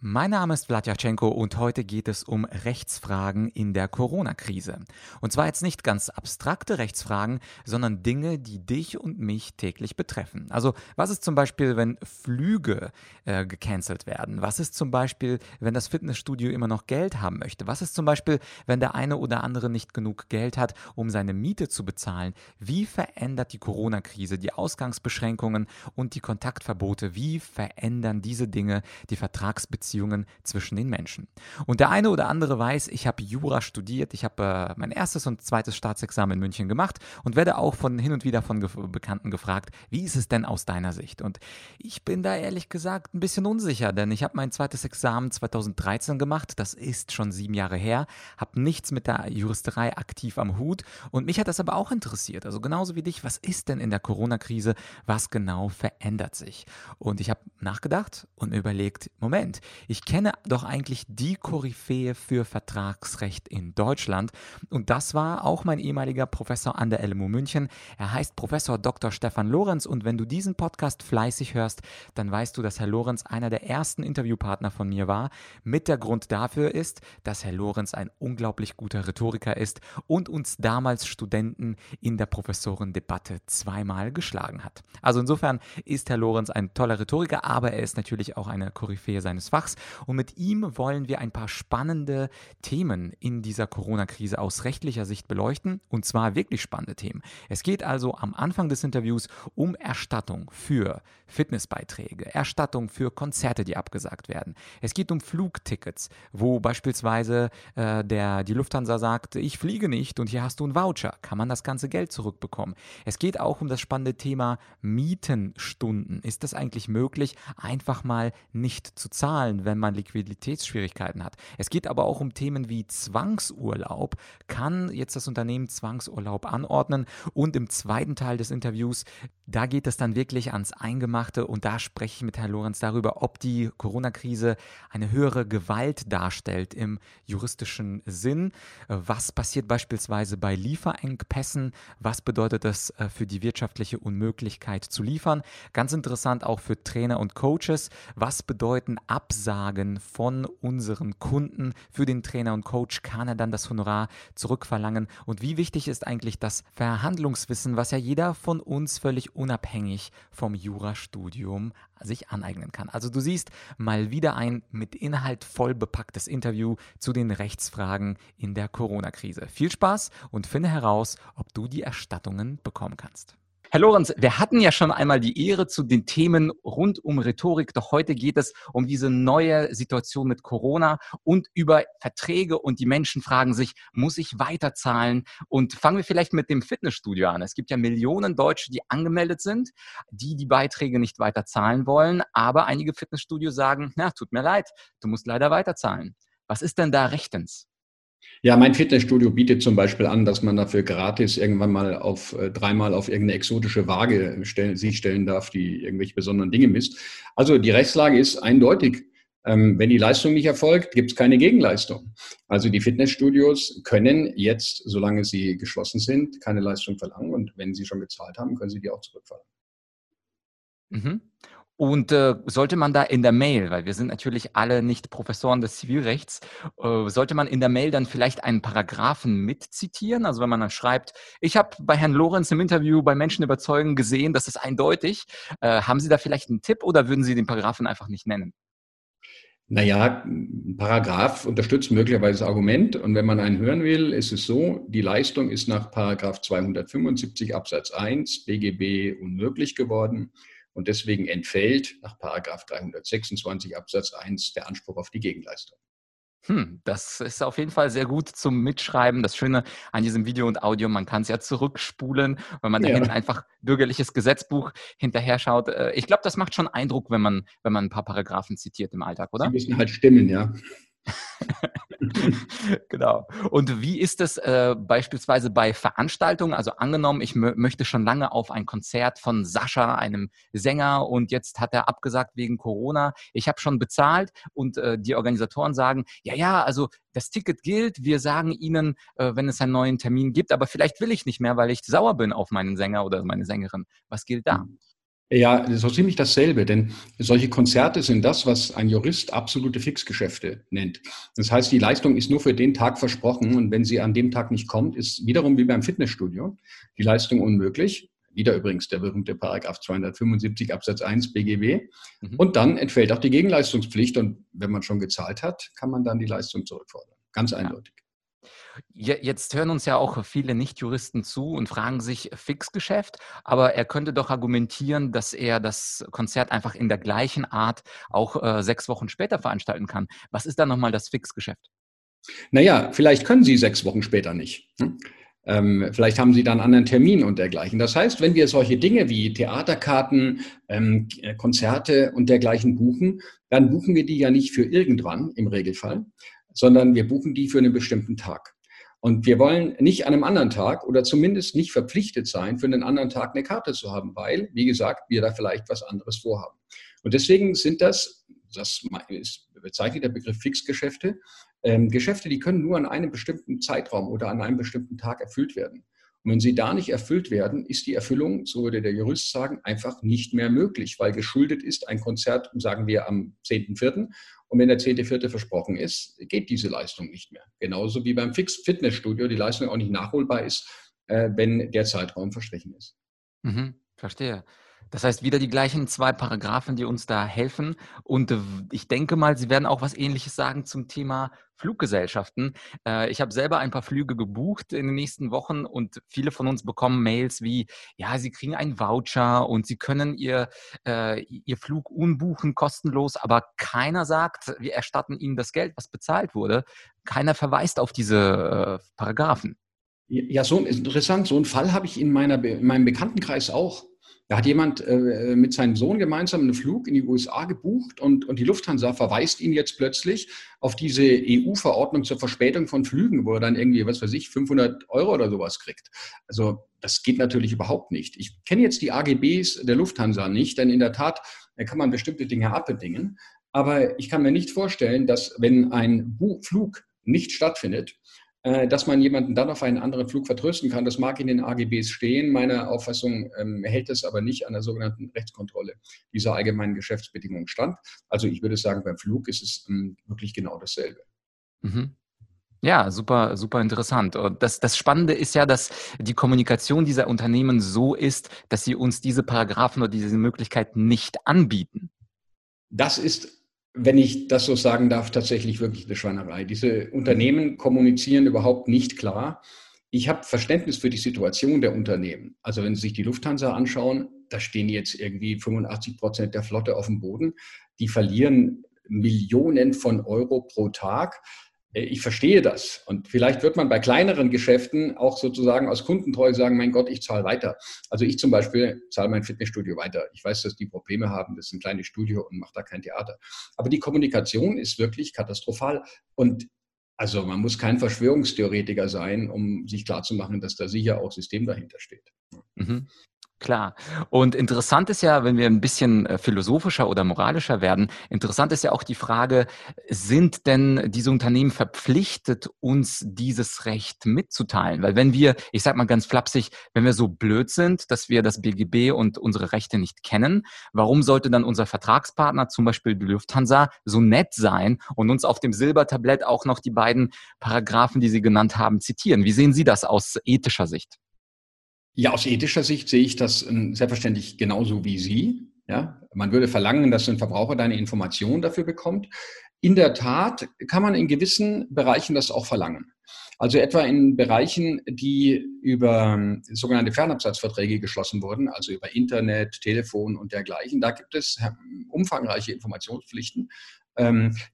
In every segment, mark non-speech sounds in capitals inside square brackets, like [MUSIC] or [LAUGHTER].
Mein Name ist Vladyachenko und heute geht es um Rechtsfragen in der Corona-Krise. Und zwar jetzt nicht ganz abstrakte Rechtsfragen, sondern Dinge, die dich und mich täglich betreffen. Also was ist zum Beispiel, wenn Flüge äh, gecancelt werden? Was ist zum Beispiel, wenn das Fitnessstudio immer noch Geld haben möchte? Was ist zum Beispiel, wenn der eine oder andere nicht genug Geld hat, um seine Miete zu bezahlen? Wie verändert die Corona-Krise die Ausgangsbeschränkungen und die Kontaktverbote? Wie verändern diese Dinge die Vertragsbeziehungen? Beziehungen zwischen den Menschen. Und der eine oder andere weiß, ich habe Jura studiert, ich habe äh, mein erstes und zweites Staatsexamen in München gemacht und werde auch von hin und wieder von Ge Bekannten gefragt, wie ist es denn aus deiner Sicht? Und ich bin da ehrlich gesagt ein bisschen unsicher, denn ich habe mein zweites Examen 2013 gemacht, das ist schon sieben Jahre her, habe nichts mit der Juristerei aktiv am Hut und mich hat das aber auch interessiert. Also genauso wie dich, was ist denn in der Corona-Krise, was genau verändert sich? Und ich habe nachgedacht und mir überlegt, Moment, ich kenne doch eigentlich die Koryphäe für Vertragsrecht in Deutschland und das war auch mein ehemaliger Professor an der LMU München. Er heißt Professor Dr. Stefan Lorenz und wenn du diesen Podcast fleißig hörst, dann weißt du, dass Herr Lorenz einer der ersten Interviewpartner von mir war. Mit der Grund dafür ist, dass Herr Lorenz ein unglaublich guter Rhetoriker ist und uns damals Studenten in der Professorendebatte zweimal geschlagen hat. Also insofern ist Herr Lorenz ein toller Rhetoriker, aber er ist natürlich auch eine Koryphäe seines Fachs. Sachs. Und mit ihm wollen wir ein paar spannende Themen in dieser Corona-Krise aus rechtlicher Sicht beleuchten. Und zwar wirklich spannende Themen. Es geht also am Anfang des Interviews um Erstattung für Fitnessbeiträge, Erstattung für Konzerte, die abgesagt werden. Es geht um Flugtickets, wo beispielsweise äh, der, die Lufthansa sagt, ich fliege nicht und hier hast du einen Voucher. Kann man das ganze Geld zurückbekommen? Es geht auch um das spannende Thema Mietenstunden. Ist das eigentlich möglich, einfach mal nicht zu zahlen? Zahlen, wenn man Liquiditätsschwierigkeiten hat. Es geht aber auch um Themen wie Zwangsurlaub. Kann jetzt das Unternehmen Zwangsurlaub anordnen? Und im zweiten Teil des Interviews, da geht es dann wirklich ans Eingemachte und da spreche ich mit Herrn Lorenz darüber, ob die Corona-Krise eine höhere Gewalt darstellt im juristischen Sinn. Was passiert beispielsweise bei Lieferengpässen? Was bedeutet das äh, für die wirtschaftliche Unmöglichkeit zu liefern? Ganz interessant auch für Trainer und Coaches. Was bedeuten Absagen? Absagen von unseren Kunden für den Trainer und Coach kann er dann das Honorar zurückverlangen. Und wie wichtig ist eigentlich das Verhandlungswissen, was ja jeder von uns völlig unabhängig vom Jurastudium sich aneignen kann. Also du siehst mal wieder ein mit Inhalt voll bepacktes Interview zu den Rechtsfragen in der Corona-Krise. Viel Spaß und finde heraus, ob du die Erstattungen bekommen kannst. Herr Lorenz, wir hatten ja schon einmal die Ehre zu den Themen rund um Rhetorik, doch heute geht es um diese neue Situation mit Corona und über Verträge und die Menschen fragen sich, muss ich weiterzahlen? Und fangen wir vielleicht mit dem Fitnessstudio an. Es gibt ja Millionen Deutsche, die angemeldet sind, die die Beiträge nicht weiterzahlen wollen, aber einige Fitnessstudios sagen, na, tut mir leid, du musst leider weiterzahlen. Was ist denn da rechtens? Ja, mein Fitnessstudio bietet zum Beispiel an, dass man dafür gratis irgendwann mal auf äh, dreimal auf irgendeine exotische Waage stellen, sich stellen darf, die irgendwelche besonderen Dinge misst. Also die Rechtslage ist eindeutig. Ähm, wenn die Leistung nicht erfolgt, gibt es keine Gegenleistung. Also die Fitnessstudios können jetzt, solange sie geschlossen sind, keine Leistung verlangen und wenn sie schon gezahlt haben, können sie die auch zurückverlangen. Mhm. Und äh, sollte man da in der Mail, weil wir sind natürlich alle nicht Professoren des Zivilrechts, äh, sollte man in der Mail dann vielleicht einen Paragraphen mitzitieren? Also wenn man dann schreibt, ich habe bei Herrn Lorenz im Interview bei Menschen überzeugen gesehen, das ist eindeutig. Äh, haben Sie da vielleicht einen Tipp oder würden Sie den Paragraphen einfach nicht nennen? Naja, ein Paragraph unterstützt möglicherweise das Argument. Und wenn man einen hören will, ist es so, die Leistung ist nach Paragraph 275 Absatz 1 BGB unmöglich geworden. Und deswegen entfällt nach 326 Absatz 1 der Anspruch auf die Gegenleistung. Hm, das ist auf jeden Fall sehr gut zum Mitschreiben. Das Schöne an diesem Video und Audio, man kann es ja zurückspulen, wenn man ja. da hinten einfach bürgerliches Gesetzbuch hinterher schaut. Äh, ich glaube, das macht schon Eindruck, wenn man, wenn man ein paar Paragraphen zitiert im Alltag, oder? Sie müssen halt stimmen, ja. [LAUGHS] genau. Und wie ist es äh, beispielsweise bei Veranstaltungen? Also angenommen, ich möchte schon lange auf ein Konzert von Sascha, einem Sänger, und jetzt hat er abgesagt wegen Corona. Ich habe schon bezahlt und äh, die Organisatoren sagen, ja, ja, also das Ticket gilt. Wir sagen Ihnen, äh, wenn es einen neuen Termin gibt, aber vielleicht will ich nicht mehr, weil ich sauer bin auf meinen Sänger oder meine Sängerin. Was gilt da? Mhm. Ja, so ziemlich dasselbe, denn solche Konzerte sind das, was ein Jurist absolute Fixgeschäfte nennt. Das heißt, die Leistung ist nur für den Tag versprochen und wenn sie an dem Tag nicht kommt, ist wiederum wie beim Fitnessstudio die Leistung unmöglich. Wieder übrigens der berühmte Paragraph 275 Absatz 1 BGB. Mhm. Und dann entfällt auch die Gegenleistungspflicht und wenn man schon gezahlt hat, kann man dann die Leistung zurückfordern. Ganz eindeutig. Jetzt hören uns ja auch viele Nichtjuristen zu und fragen sich Fixgeschäft, aber er könnte doch argumentieren, dass er das Konzert einfach in der gleichen Art auch äh, sechs Wochen später veranstalten kann. Was ist da nochmal das Fixgeschäft? Naja, vielleicht können Sie sechs Wochen später nicht. Hm? Ähm, vielleicht haben Sie dann einen anderen Termin und dergleichen. Das heißt, wenn wir solche Dinge wie Theaterkarten, ähm, Konzerte und dergleichen buchen, dann buchen wir die ja nicht für irgendwann im Regelfall, sondern wir buchen die für einen bestimmten Tag. Und wir wollen nicht an einem anderen Tag oder zumindest nicht verpflichtet sein, für einen anderen Tag eine Karte zu haben, weil, wie gesagt, wir da vielleicht was anderes vorhaben. Und deswegen sind das, das ist bezeichnet der Begriff Fixgeschäfte, ähm, Geschäfte, die können nur an einem bestimmten Zeitraum oder an einem bestimmten Tag erfüllt werden. Und wenn sie da nicht erfüllt werden, ist die Erfüllung, so würde der Jurist sagen, einfach nicht mehr möglich, weil geschuldet ist ein Konzert, sagen wir, am 10.4. Und wenn der 10.4. versprochen ist, geht diese Leistung nicht mehr. Genauso wie beim Fix Fitnessstudio die Leistung auch nicht nachholbar ist, äh, wenn der Zeitraum verstrichen ist. Mhm, verstehe. Das heißt, wieder die gleichen zwei Paragraphen, die uns da helfen. Und äh, ich denke mal, Sie werden auch was Ähnliches sagen zum Thema Fluggesellschaften. Äh, ich habe selber ein paar Flüge gebucht in den nächsten Wochen und viele von uns bekommen Mails wie, ja, Sie kriegen einen Voucher und Sie können Ihr, äh, Ihr Flug unbuchen, kostenlos, aber keiner sagt, wir erstatten Ihnen das Geld, was bezahlt wurde. Keiner verweist auf diese Paragraphen. Ja, so interessant. So einen Fall habe ich in, meiner, in meinem Bekanntenkreis auch. Da hat jemand äh, mit seinem Sohn gemeinsam einen Flug in die USA gebucht und, und die Lufthansa verweist ihn jetzt plötzlich auf diese EU-Verordnung zur Verspätung von Flügen, wo er dann irgendwie, was weiß ich, 500 Euro oder sowas kriegt. Also das geht natürlich überhaupt nicht. Ich kenne jetzt die AGBs der Lufthansa nicht, denn in der Tat kann man bestimmte Dinge abbedingen. Aber ich kann mir nicht vorstellen, dass wenn ein Flug nicht stattfindet, äh, dass man jemanden dann auf einen anderen Flug vertrösten kann. Das mag in den AGBs stehen. Meiner Auffassung ähm, hält es aber nicht an der sogenannten Rechtskontrolle dieser allgemeinen Geschäftsbedingungen stand. Also ich würde sagen, beim Flug ist es ähm, wirklich genau dasselbe. Mhm. Ja, super, super interessant. Und das, das Spannende ist ja, dass die Kommunikation dieser Unternehmen so ist, dass sie uns diese Paragraphen oder diese Möglichkeit nicht anbieten. Das ist wenn ich das so sagen darf, tatsächlich wirklich eine Schweinerei. Diese Unternehmen kommunizieren überhaupt nicht klar. Ich habe Verständnis für die Situation der Unternehmen. Also wenn Sie sich die Lufthansa anschauen, da stehen jetzt irgendwie 85 Prozent der Flotte auf dem Boden. Die verlieren Millionen von Euro pro Tag. Äh, ich verstehe das. Und vielleicht wird man bei kleineren Geschäften auch sozusagen aus Kundentreue sagen, mein Gott, ich zahle weiter. Also ich zum Beispiel zahle mein Fitnessstudio weiter. Ich weiß, dass die Probleme haben, das ist ein kleines Studio und macht da kein Theater. Aber die Kommunikation ist wirklich katastrophal. Und also man muss kein Verschwörungstheoretiker sein, um sich klarzumachen, dass da sicher auch System dahinter steht. Mhm. Klar. Und interessant ist ja, wenn wir ein bisschen äh, philosophischer oder moralischer werden, interessant ist ja auch die Frage, sind denn diese Unternehmen verpflichtet, uns dieses Recht mitzuteilen? Weil wenn wir, ich sag mal ganz flapsig, wenn wir so blöd sind, dass wir das BGB und unsere Rechte nicht kennen, warum sollte dann unser Vertragspartner, zum Beispiel die Lufthansa, so nett sein und uns auf dem Silbertablett auch noch die beiden Paragraphen, die Sie genannt haben, zitieren? Wie sehen Sie das aus ethischer Sicht? Ja, aus ethischer Sicht sehe ich das ähm, selbstverständlich genauso wie Sie. Ja, man würde verlangen, dass ein Verbraucher deine Informationen dafür bekommt. In der Tat kann man in gewissen Bereichen das auch verlangen. Also etwa in Bereichen, die über ähm, sogenannte Fernabsatzverträge geschlossen wurden, also über Internet, Telefon und dergleichen. Da gibt es ähm, umfangreiche Informationspflichten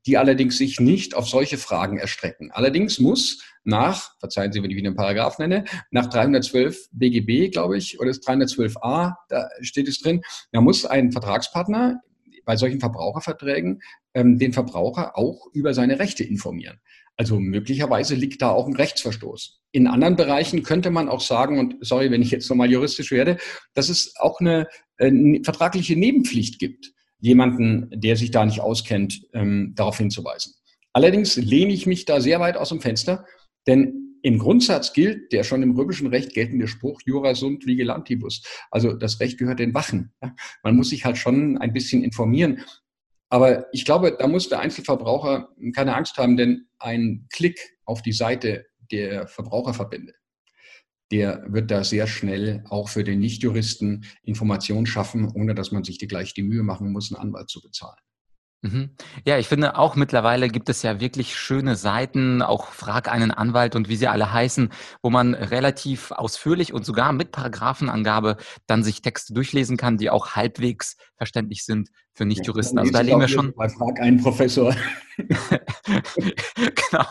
die allerdings sich nicht auf solche Fragen erstrecken. Allerdings muss nach, verzeihen Sie, wenn ich wieder einen Paragraph nenne, nach 312 BGB, glaube ich, oder ist 312a, da steht es drin, da muss ein Vertragspartner bei solchen Verbraucherverträgen ähm, den Verbraucher auch über seine Rechte informieren. Also möglicherweise liegt da auch ein Rechtsverstoß. In anderen Bereichen könnte man auch sagen, und sorry, wenn ich jetzt nochmal juristisch werde, dass es auch eine, eine äh, vertragliche Nebenpflicht gibt, jemanden, der sich da nicht auskennt, ähm, darauf hinzuweisen. Allerdings lehne ich mich da sehr weit aus dem Fenster, denn im Grundsatz gilt der schon im römischen Recht geltende Spruch Jura sunt vigilantibus. Also das Recht gehört den Wachen. Man muss sich halt schon ein bisschen informieren. Aber ich glaube, da muss der Einzelverbraucher keine Angst haben, denn ein Klick auf die Seite der Verbraucherverbände, der wird da sehr schnell auch für den Nichtjuristen Informationen schaffen, ohne dass man sich die gleich die Mühe machen muss, einen Anwalt zu bezahlen. Mhm. Ja, ich finde auch mittlerweile gibt es ja wirklich schöne Seiten, auch Frag einen Anwalt und wie sie alle heißen, wo man relativ ausführlich und sogar mit Paragraphenangabe dann sich Texte durchlesen kann, die auch halbwegs verständlich sind für Nichtjuristen. Also da legen wir schon. Bei Frag einen Professor. [LAUGHS] genau.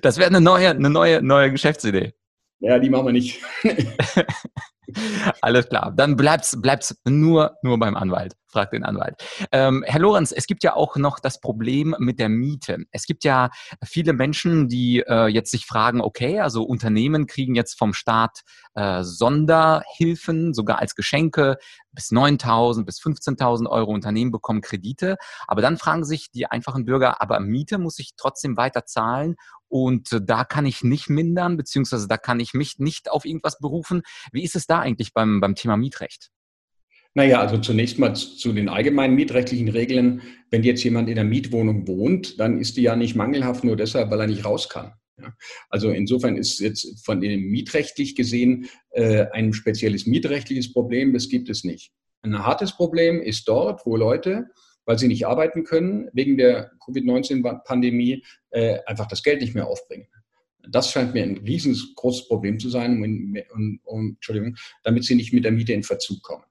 Das wäre eine neue, eine neue, neue Geschäftsidee. Ja, die machen wir nicht. [LAUGHS] Alles klar. Dann bleibt's, bleibt's nur, nur beim Anwalt. Frag den Anwalt. Ähm, Herr Lorenz, es gibt ja auch noch das Problem mit der Miete. Es gibt ja viele Menschen, die äh, jetzt sich fragen, okay, also Unternehmen kriegen jetzt vom Staat äh, Sonderhilfen, sogar als Geschenke, bis 9.000, bis 15.000 Euro Unternehmen bekommen Kredite. Aber dann fragen sich die einfachen Bürger, aber Miete muss ich trotzdem weiter zahlen und da kann ich nicht mindern, beziehungsweise da kann ich mich nicht auf irgendwas berufen. Wie ist es da eigentlich beim, beim Thema Mietrecht? Naja, also zunächst mal zu den allgemeinen mietrechtlichen Regeln. Wenn jetzt jemand in der Mietwohnung wohnt, dann ist die ja nicht mangelhaft nur deshalb, weil er nicht raus kann. Also insofern ist jetzt von dem mietrechtlich gesehen äh, ein spezielles mietrechtliches Problem, das gibt es nicht. Ein hartes Problem ist dort, wo Leute, weil sie nicht arbeiten können, wegen der Covid-19-Pandemie äh, einfach das Geld nicht mehr aufbringen. Das scheint mir ein riesengroßes Problem zu sein, um, um, um, damit sie nicht mit der Miete in Verzug kommen.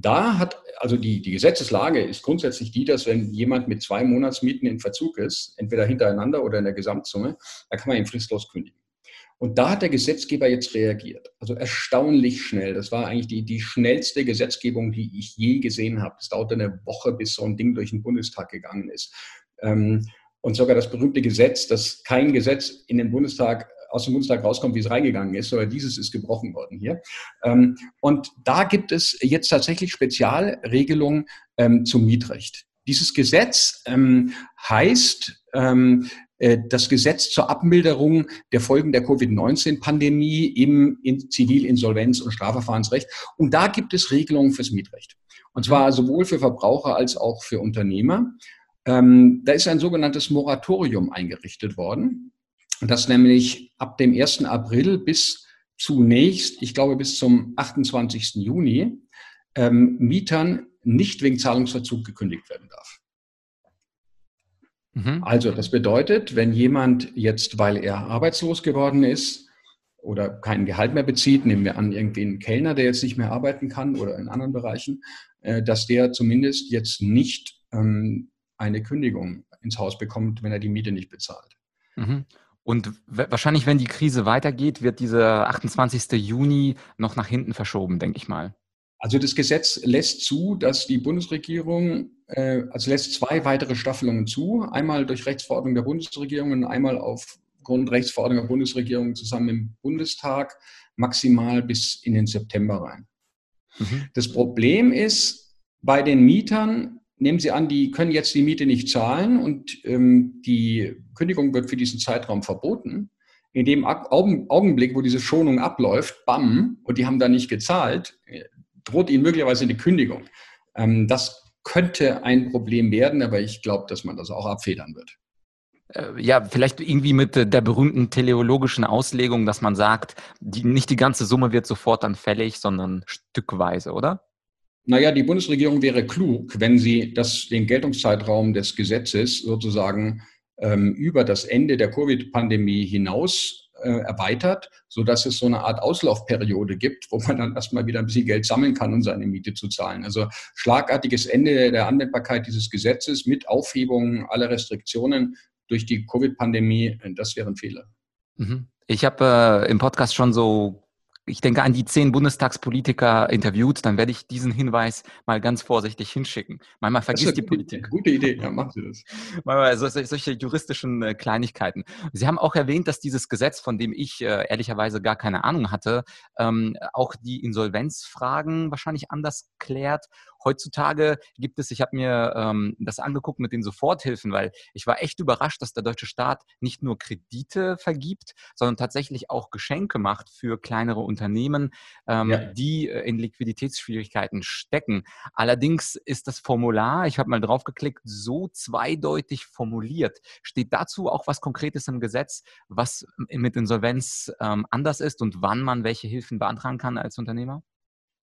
Da hat, also die, die Gesetzeslage ist grundsätzlich die, dass wenn jemand mit zwei Monatsmieten in Verzug ist, entweder hintereinander oder in der Gesamtsumme, da kann man ihn fristlos kündigen. Und da hat der Gesetzgeber jetzt reagiert. Also erstaunlich schnell. Das war eigentlich die, die schnellste Gesetzgebung, die ich je gesehen habe. Es dauerte eine Woche, bis so ein Ding durch den Bundestag gegangen ist. Ähm, und sogar das berühmte Gesetz, dass kein Gesetz in den Bundestag aus dem Bundestag rauskommt, wie es reingegangen ist, sondern dieses ist gebrochen worden hier. Ähm, und da gibt es jetzt tatsächlich Spezialregelungen ähm, zum Mietrecht. Dieses Gesetz ähm, heißt äh, das Gesetz zur Abmilderung der Folgen der Covid-19-Pandemie im Zivilinsolvenz- und Strafverfahrensrecht. Und da gibt es Regelungen fürs Mietrecht. Und zwar sowohl für Verbraucher als auch für Unternehmer. Ähm, da ist ein sogenanntes Moratorium eingerichtet worden, das nämlich ab dem 1. April bis zunächst, ich glaube bis zum 28. Juni, ähm, Mietern nicht wegen Zahlungsverzug gekündigt werden darf. Mhm. Also das bedeutet, wenn jemand jetzt, weil er arbeitslos geworden ist oder kein Gehalt mehr bezieht, nehmen wir an irgendwie einen Kellner, der jetzt nicht mehr arbeiten kann oder in anderen Bereichen, äh, dass der zumindest jetzt nicht ähm, eine Kündigung ins Haus bekommt, wenn er die Miete nicht bezahlt. Mhm. Und wahrscheinlich, wenn die Krise weitergeht, wird dieser 28. Juni noch nach hinten verschoben, denke ich mal. Also das Gesetz lässt zu, dass die Bundesregierung, äh, also lässt zwei weitere Staffelungen zu. Einmal durch Rechtsverordnung der Bundesregierung und einmal aufgrund Rechtsverordnung der Bundesregierung zusammen im Bundestag, maximal bis in den September rein. Mhm. Das Problem ist, bei den Mietern nehmen Sie an, die können jetzt die Miete nicht zahlen und ähm, die Kündigung wird für diesen Zeitraum verboten. In dem Augenblick, wo diese Schonung abläuft, bam, und die haben da nicht gezahlt, äh, droht ihnen möglicherweise eine Kündigung. Ähm, das könnte ein Problem werden, aber ich glaube, dass man das auch abfedern wird. Äh, ja, vielleicht irgendwie mit der berühmten teleologischen Auslegung, dass man sagt, die, nicht die ganze Summe wird sofort dann fällig, sondern stückweise, oder? Naja, die Bundesregierung wäre klug, wenn sie das, den Geltungszeitraum des Gesetzes sozusagen ähm, über das Ende der Covid-Pandemie hinaus äh, erweitert, sodass es so eine Art Auslaufperiode gibt, wo man dann erstmal wieder ein bisschen Geld sammeln kann, um seine Miete zu zahlen. Also schlagartiges Ende der Anwendbarkeit dieses Gesetzes mit Aufhebung aller Restriktionen durch die Covid-Pandemie, das wäre ein Fehler. Mhm. Ich habe äh, im Podcast schon so ich denke, an die zehn Bundestagspolitiker interviewt, dann werde ich diesen Hinweis mal ganz vorsichtig hinschicken. Manchmal vergisst die Politik. Gute Idee, ja, machen Sie das. [LAUGHS] Manchmal so, solche juristischen äh, Kleinigkeiten. Sie haben auch erwähnt, dass dieses Gesetz, von dem ich äh, ehrlicherweise gar keine Ahnung hatte, ähm, auch die Insolvenzfragen wahrscheinlich anders klärt Heutzutage gibt es, ich habe mir ähm, das angeguckt mit den Soforthilfen, weil ich war echt überrascht, dass der deutsche Staat nicht nur Kredite vergibt, sondern tatsächlich auch Geschenke macht für kleinere Unternehmen, ähm, ja. die äh, in Liquiditätsschwierigkeiten stecken. Allerdings ist das Formular, ich habe mal drauf geklickt, so zweideutig formuliert. Steht dazu auch was Konkretes im Gesetz, was mit Insolvenz ähm, anders ist und wann man welche Hilfen beantragen kann als Unternehmer?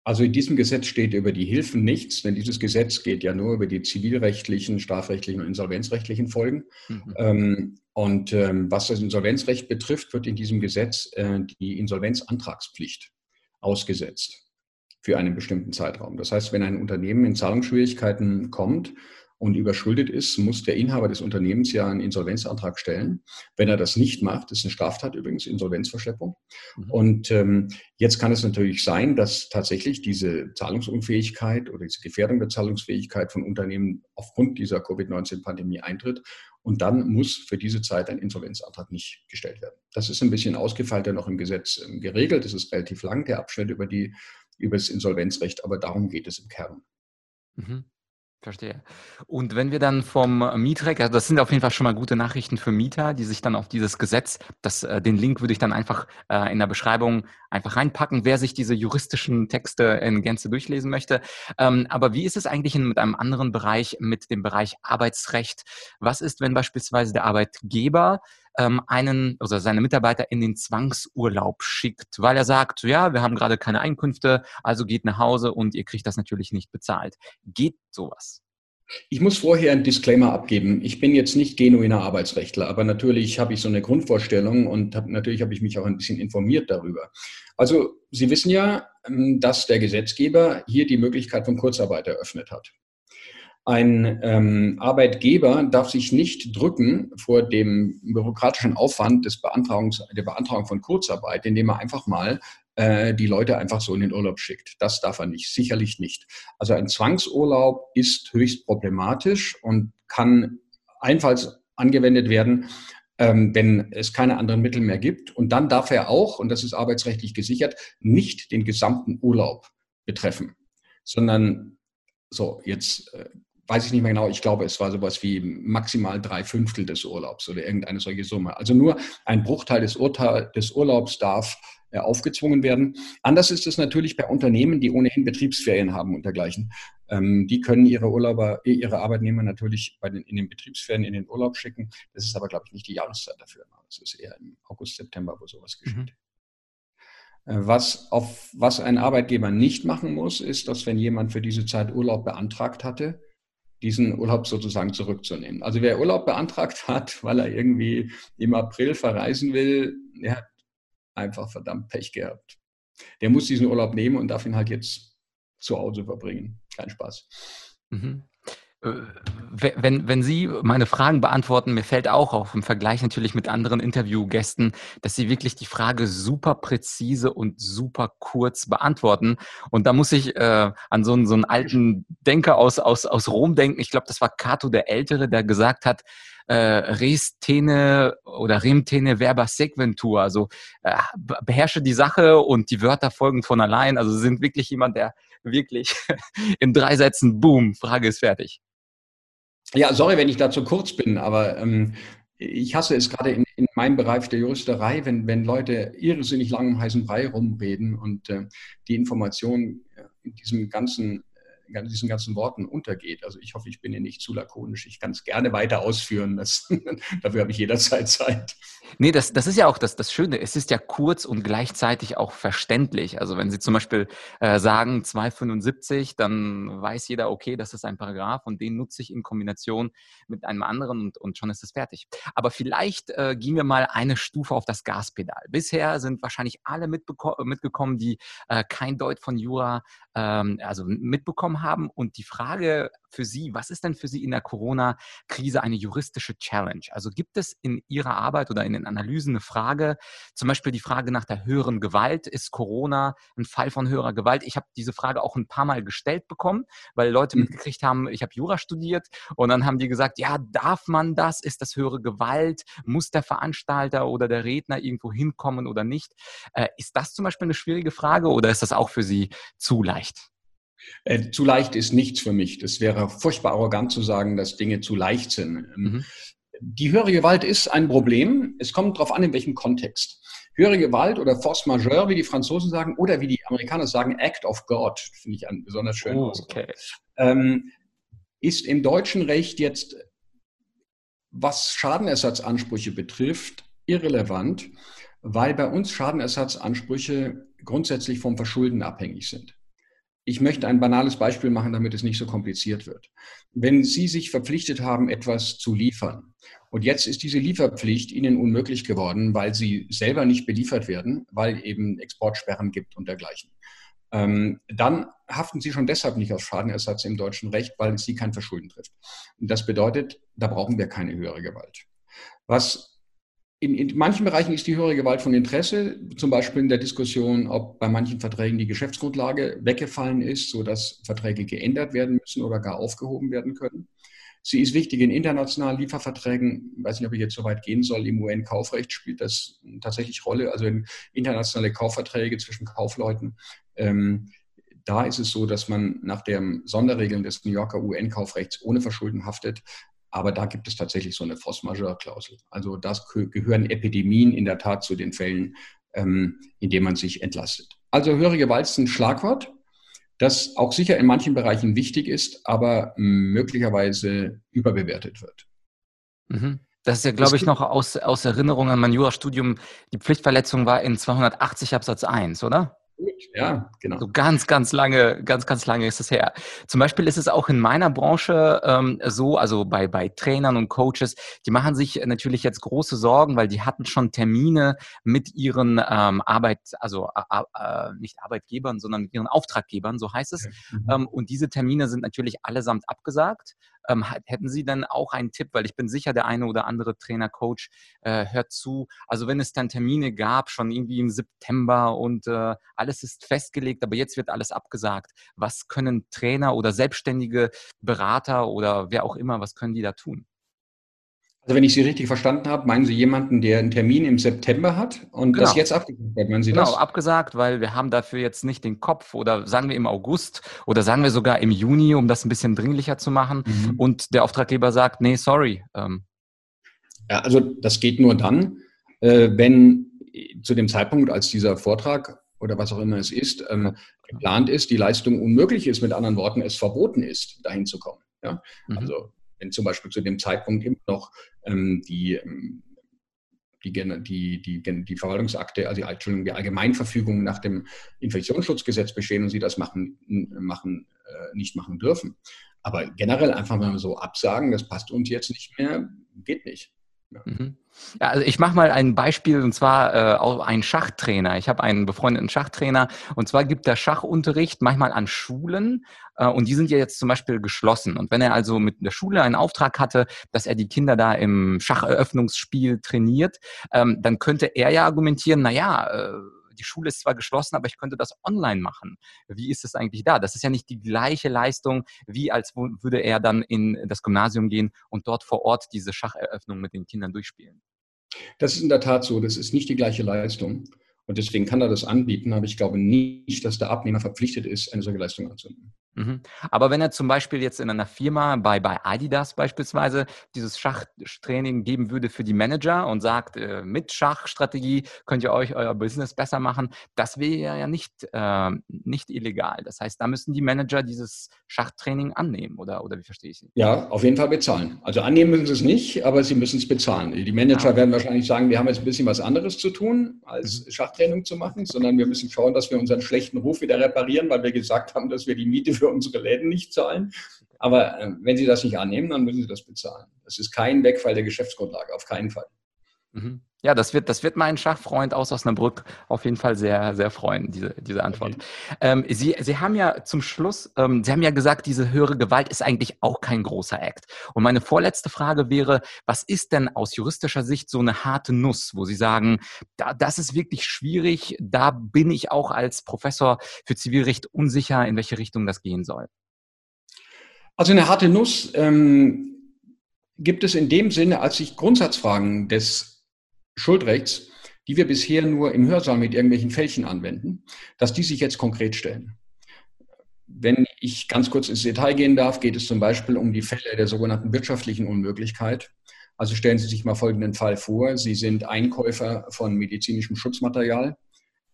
Also in diesem Gesetz steht über die Hilfen nichts, denn dieses Gesetz geht ja nur über die zivilrechtlichen, strafrechtlichen und insolvenzrechtlichen Folgen. Mhm. Ähm, und ähm, was das Insolvenzrecht betrifft, wird in diesem Gesetz äh, die Insolvenzantragspflicht ausgesetzt für einen bestimmten Zeitraum. Das heißt, wenn ein Unternehmen in Zahlungsschwierigkeiten kommt und überschuldet ist, muss der Inhaber des Unternehmens ja einen Insolvenzantrag stellen. Wenn er das nicht macht, ist eine Straftat übrigens, Insolvenzverschleppung. Mhm. Und ähm, jetzt kann es natürlich sein, dass tatsächlich diese Zahlungsunfähigkeit oder diese Gefährdung der Zahlungsfähigkeit von Unternehmen aufgrund dieser Covid-19-Pandemie eintritt. Und dann muss für diese Zeit ein Insolvenzantrag nicht gestellt werden. Das ist ein bisschen ausgefeilter noch im Gesetz ähm, geregelt. Das ist relativ lang, der Abschnitt über, die, über das Insolvenzrecht, aber darum geht es im Kern. Mhm. Verstehe. Und wenn wir dann vom Mietrecht, also das sind auf jeden Fall schon mal gute Nachrichten für Mieter, die sich dann auf dieses Gesetz, das, äh, den Link würde ich dann einfach äh, in der Beschreibung einfach reinpacken, wer sich diese juristischen Texte in Gänze durchlesen möchte. Ähm, aber wie ist es eigentlich in, mit einem anderen Bereich, mit dem Bereich Arbeitsrecht? Was ist, wenn beispielsweise der Arbeitgeber ähm, einen oder seine Mitarbeiter in den Zwangsurlaub schickt, weil er sagt, ja, wir haben gerade keine Einkünfte, also geht nach Hause und ihr kriegt das natürlich nicht bezahlt. Geht sowas? Ich muss vorher einen Disclaimer abgeben. Ich bin jetzt nicht genuiner Arbeitsrechtler, aber natürlich habe ich so eine Grundvorstellung und hab, natürlich habe ich mich auch ein bisschen informiert darüber. Also Sie wissen ja, ähm, dass der Gesetzgeber hier die Möglichkeit von Kurzarbeit eröffnet hat. Ein ähm, Arbeitgeber darf sich nicht drücken vor dem bürokratischen Aufwand des Beantragungs, der Beantragung von Kurzarbeit, indem er einfach mal äh, die Leute einfach so in den Urlaub schickt. Das darf er nicht, sicherlich nicht. Also ein Zwangsurlaub ist höchst problematisch und kann einfalls angewendet werden, ähm, wenn es keine anderen Mittel mehr gibt. Und dann darf er auch, und das ist arbeitsrechtlich gesichert, nicht den gesamten Urlaub betreffen, sondern so, jetzt äh, weiß ich nicht mehr genau, ich glaube, es war sowas wie maximal drei Fünftel des Urlaubs oder irgendeine solche Summe. Also nur ein Bruchteil des, Urteil, des Urlaubs darf äh, aufgezwungen werden. Anders ist es natürlich bei Unternehmen, die ohnehin Betriebsferien haben und dergleichen. Ähm, die können ihre Urlauber, äh, ihre Arbeitnehmer natürlich den, in den Betriebsferien in den Urlaub schicken. Das ist aber, glaube ich, nicht die Jahreszeit dafür. Das ist eher im August, September, wo sowas geschieht. Mhm. Was, auf, was ein Arbeitgeber nicht machen muss, ist, dass wenn jemand für diese Zeit Urlaub beantragt hatte, diesen Urlaub sozusagen zurückzunehmen. Also wer Urlaub beantragt hat, [LAUGHS] weil er irgendwie im April verreisen will, der hat einfach verdammt Pech gehabt. Der muss diesen Urlaub nehmen und darf ihn halt jetzt zu Hause verbringen. Kein Spaß. Mhm. Äh, wenn, wenn Sie meine Fragen beantworten, mir fällt auch auf im Vergleich natürlich mit anderen Interviewgästen, dass Sie wirklich die Frage super präzise und super kurz beantworten. Und da muss ich äh, an so einen, so einen alten Denker aus, aus, aus Rom denken. Ich glaube, das war Cato der Ältere, der gesagt hat, äh, res tene oder rem tene verba sequentur, also äh, beherrsche die Sache und die Wörter folgen von allein. Also Sie sind wirklich jemand, der wirklich [LAUGHS] in drei Sätzen, boom, Frage ist fertig. Ja, sorry, wenn ich da zu kurz bin, aber ähm, ich hasse es gerade in, in, meinem Bereich der Juristerei, wenn, wenn Leute irrsinnig lang im heißen Brei rumreden und äh, die Information in diesem ganzen diesen ganzen Worten untergeht. Also ich hoffe, ich bin hier nicht zu lakonisch. Ich kann es gerne weiter ausführen. Das, [LAUGHS] dafür habe ich jederzeit Zeit. Nee, das, das ist ja auch das, das Schöne. Es ist ja kurz und gleichzeitig auch verständlich. Also wenn Sie zum Beispiel äh, sagen 275, dann weiß jeder, okay, das ist ein Paragraph und den nutze ich in Kombination mit einem anderen und, und schon ist es fertig. Aber vielleicht äh, gehen wir mal eine Stufe auf das Gaspedal. Bisher sind wahrscheinlich alle mitgekommen, die äh, kein Deut von Jura ähm, also mitbekommen bekommen haben. Und die Frage für Sie, was ist denn für Sie in der Corona-Krise eine juristische Challenge? Also gibt es in Ihrer Arbeit oder in den Analysen eine Frage, zum Beispiel die Frage nach der höheren Gewalt, ist Corona ein Fall von höherer Gewalt? Ich habe diese Frage auch ein paar Mal gestellt bekommen, weil Leute mhm. mitgekriegt haben, ich habe Jura studiert und dann haben die gesagt, ja, darf man das? Ist das höhere Gewalt? Muss der Veranstalter oder der Redner irgendwo hinkommen oder nicht? Äh, ist das zum Beispiel eine schwierige Frage oder ist das auch für Sie zu leicht? Äh, zu leicht ist nichts für mich. Das wäre furchtbar arrogant zu sagen, dass Dinge zu leicht sind. Ähm, mhm. Die höhere Gewalt ist ein Problem. Es kommt darauf an, in welchem Kontext. Höhere Gewalt oder Force Majeure, wie die Franzosen sagen, oder wie die Amerikaner sagen, Act of God, finde ich einen besonders schönen oh, okay. ähm, ist im deutschen Recht jetzt, was Schadenersatzansprüche betrifft, irrelevant, weil bei uns Schadenersatzansprüche grundsätzlich vom Verschulden abhängig sind. Ich möchte ein banales Beispiel machen, damit es nicht so kompliziert wird. Wenn Sie sich verpflichtet haben, etwas zu liefern und jetzt ist diese Lieferpflicht Ihnen unmöglich geworden, weil Sie selber nicht beliefert werden, weil eben Exportsperren gibt und dergleichen, ähm, dann haften Sie schon deshalb nicht aus Schadenersatz im deutschen Recht, weil Sie kein Verschulden trifft. Und das bedeutet, da brauchen wir keine höhere Gewalt. Was in, in, manchen Bereichen ist die höhere Gewalt von Interesse, zum Beispiel in der Diskussion, ob bei manchen Verträgen die Geschäftsgrundlage weggefallen ist, sodass Verträge geändert werden müssen oder gar aufgehoben werden können. Sie ist wichtig in internationalen Lieferverträgen. Ich weiß nicht, ob ich jetzt so weit gehen soll. Im UN-Kaufrecht spielt das tatsächlich Rolle, also in internationale Kaufverträge zwischen Kaufleuten. Ähm, da ist es so, dass man nach den Sonderregeln des New Yorker UN-Kaufrechts ohne Verschulden haftet. Aber da gibt es tatsächlich so eine Force Majeure-Klausel. Also das gehören Epidemien in der Tat zu den Fällen, ähm, in denen man sich entlastet. Also höhere Gewalt ist ein Schlagwort, das auch sicher in manchen Bereichen wichtig ist, aber möglicherweise überbewertet wird. Mhm. Das ist ja, glaube ich, noch aus, aus Erinnerung an mein Jurastudium. Die Pflichtverletzung war in 280 Absatz 1, oder? Ja, genau. So ganz, ganz lange, ganz, ganz lange ist es her. Zum Beispiel ist es auch in meiner Branche ähm, so, also bei, bei Trainern und Coaches, die machen sich natürlich jetzt große Sorgen, weil die hatten schon Termine mit ihren ähm, Arbeit, also äh, äh, nicht Arbeitgebern, sondern mit ihren Auftraggebern, so heißt es. Mhm. Ähm, und diese Termine sind natürlich allesamt abgesagt. Ähm, hätten Sie dann auch einen Tipp, weil ich bin sicher, der eine oder andere Trainer, Coach äh, hört zu. Also wenn es dann Termine gab, schon irgendwie im September und äh, alles ist festgelegt, aber jetzt wird alles abgesagt. Was können Trainer oder selbstständige Berater oder wer auch immer, was können die da tun? Also wenn ich Sie richtig verstanden habe, meinen Sie jemanden, der einen Termin im September hat und genau. das jetzt abgesagt wird? Meinen Sie genau, das? Genau, abgesagt, weil wir haben dafür jetzt nicht den Kopf oder sagen wir im August oder sagen wir sogar im Juni, um das ein bisschen dringlicher zu machen. Mhm. Und der Auftraggeber sagt, nee, sorry. Ähm. Ja, also das geht nur dann, äh, wenn zu dem Zeitpunkt, als dieser Vortrag oder was auch immer es ist, ähm, geplant ist, die Leistung unmöglich ist, mit anderen Worten, es verboten ist, dahin zu kommen. Ja? Mhm. Also wenn zum Beispiel zu dem Zeitpunkt immer noch ähm, die, ähm, die, die, die, die Verwaltungsakte, also die, die Allgemeinverfügungen nach dem Infektionsschutzgesetz bestehen und sie das machen, machen äh, nicht machen dürfen. Aber generell einfach mal so absagen, das passt uns jetzt nicht mehr, geht nicht. Ja. Mhm. Ja, also ich mache mal ein Beispiel und zwar äh, auch ein Schachtrainer. Ich habe einen befreundeten Schachtrainer und zwar gibt er Schachunterricht manchmal an Schulen äh, und die sind ja jetzt zum Beispiel geschlossen. Und wenn er also mit der Schule einen Auftrag hatte, dass er die Kinder da im Schacheröffnungsspiel trainiert, ähm, dann könnte er ja argumentieren, na ja, äh, die Schule ist zwar geschlossen, aber ich könnte das online machen. Wie ist es eigentlich da? Das ist ja nicht die gleiche Leistung, wie als würde er dann in das Gymnasium gehen und dort vor Ort diese Schacheröffnung mit den Kindern durchspielen. Das ist in der Tat so. Das ist nicht die gleiche Leistung. Und deswegen kann er das anbieten, aber ich glaube nicht, dass der Abnehmer verpflichtet ist, eine solche Leistung anzunehmen. Mhm. Aber wenn er zum Beispiel jetzt in einer Firma, bei, bei Adidas beispielsweise, dieses Schachtraining geben würde für die Manager und sagt, äh, mit Schachstrategie könnt ihr euch euer Business besser machen, das wäre ja nicht, äh, nicht illegal. Das heißt, da müssen die Manager dieses Schachtraining annehmen, oder, oder wie verstehe ich Sie? Ja, auf jeden Fall bezahlen. Also annehmen müssen sie es nicht, aber sie müssen es bezahlen. Die Manager ah. werden wahrscheinlich sagen, wir haben jetzt ein bisschen was anderes zu tun, als mhm. Schachtraining zu machen, sondern wir müssen schauen, dass wir unseren schlechten Ruf wieder reparieren, weil wir gesagt haben, dass wir die Miete für für unsere Läden nicht zahlen. Aber äh, wenn Sie das nicht annehmen, dann müssen Sie das bezahlen. Das ist kein Wegfall der Geschäftsgrundlage, auf keinen Fall. Mhm. Ja, das wird, das wird meinen Schachfreund aus Osnabrück auf jeden Fall sehr, sehr freuen, diese, diese Antwort. Okay. Ähm, Sie, Sie haben ja zum Schluss, ähm, Sie haben ja gesagt, diese höhere Gewalt ist eigentlich auch kein großer Akt. Und meine vorletzte Frage wäre, was ist denn aus juristischer Sicht so eine harte Nuss, wo Sie sagen, da, das ist wirklich schwierig, da bin ich auch als Professor für Zivilrecht unsicher, in welche Richtung das gehen soll? Also eine harte Nuss ähm, gibt es in dem Sinne, als sich Grundsatzfragen des Schuldrechts, die wir bisher nur im Hörsaal mit irgendwelchen Fälchen anwenden, dass die sich jetzt konkret stellen. Wenn ich ganz kurz ins Detail gehen darf, geht es zum Beispiel um die Fälle der sogenannten wirtschaftlichen Unmöglichkeit. Also stellen Sie sich mal folgenden Fall vor. Sie sind Einkäufer von medizinischem Schutzmaterial.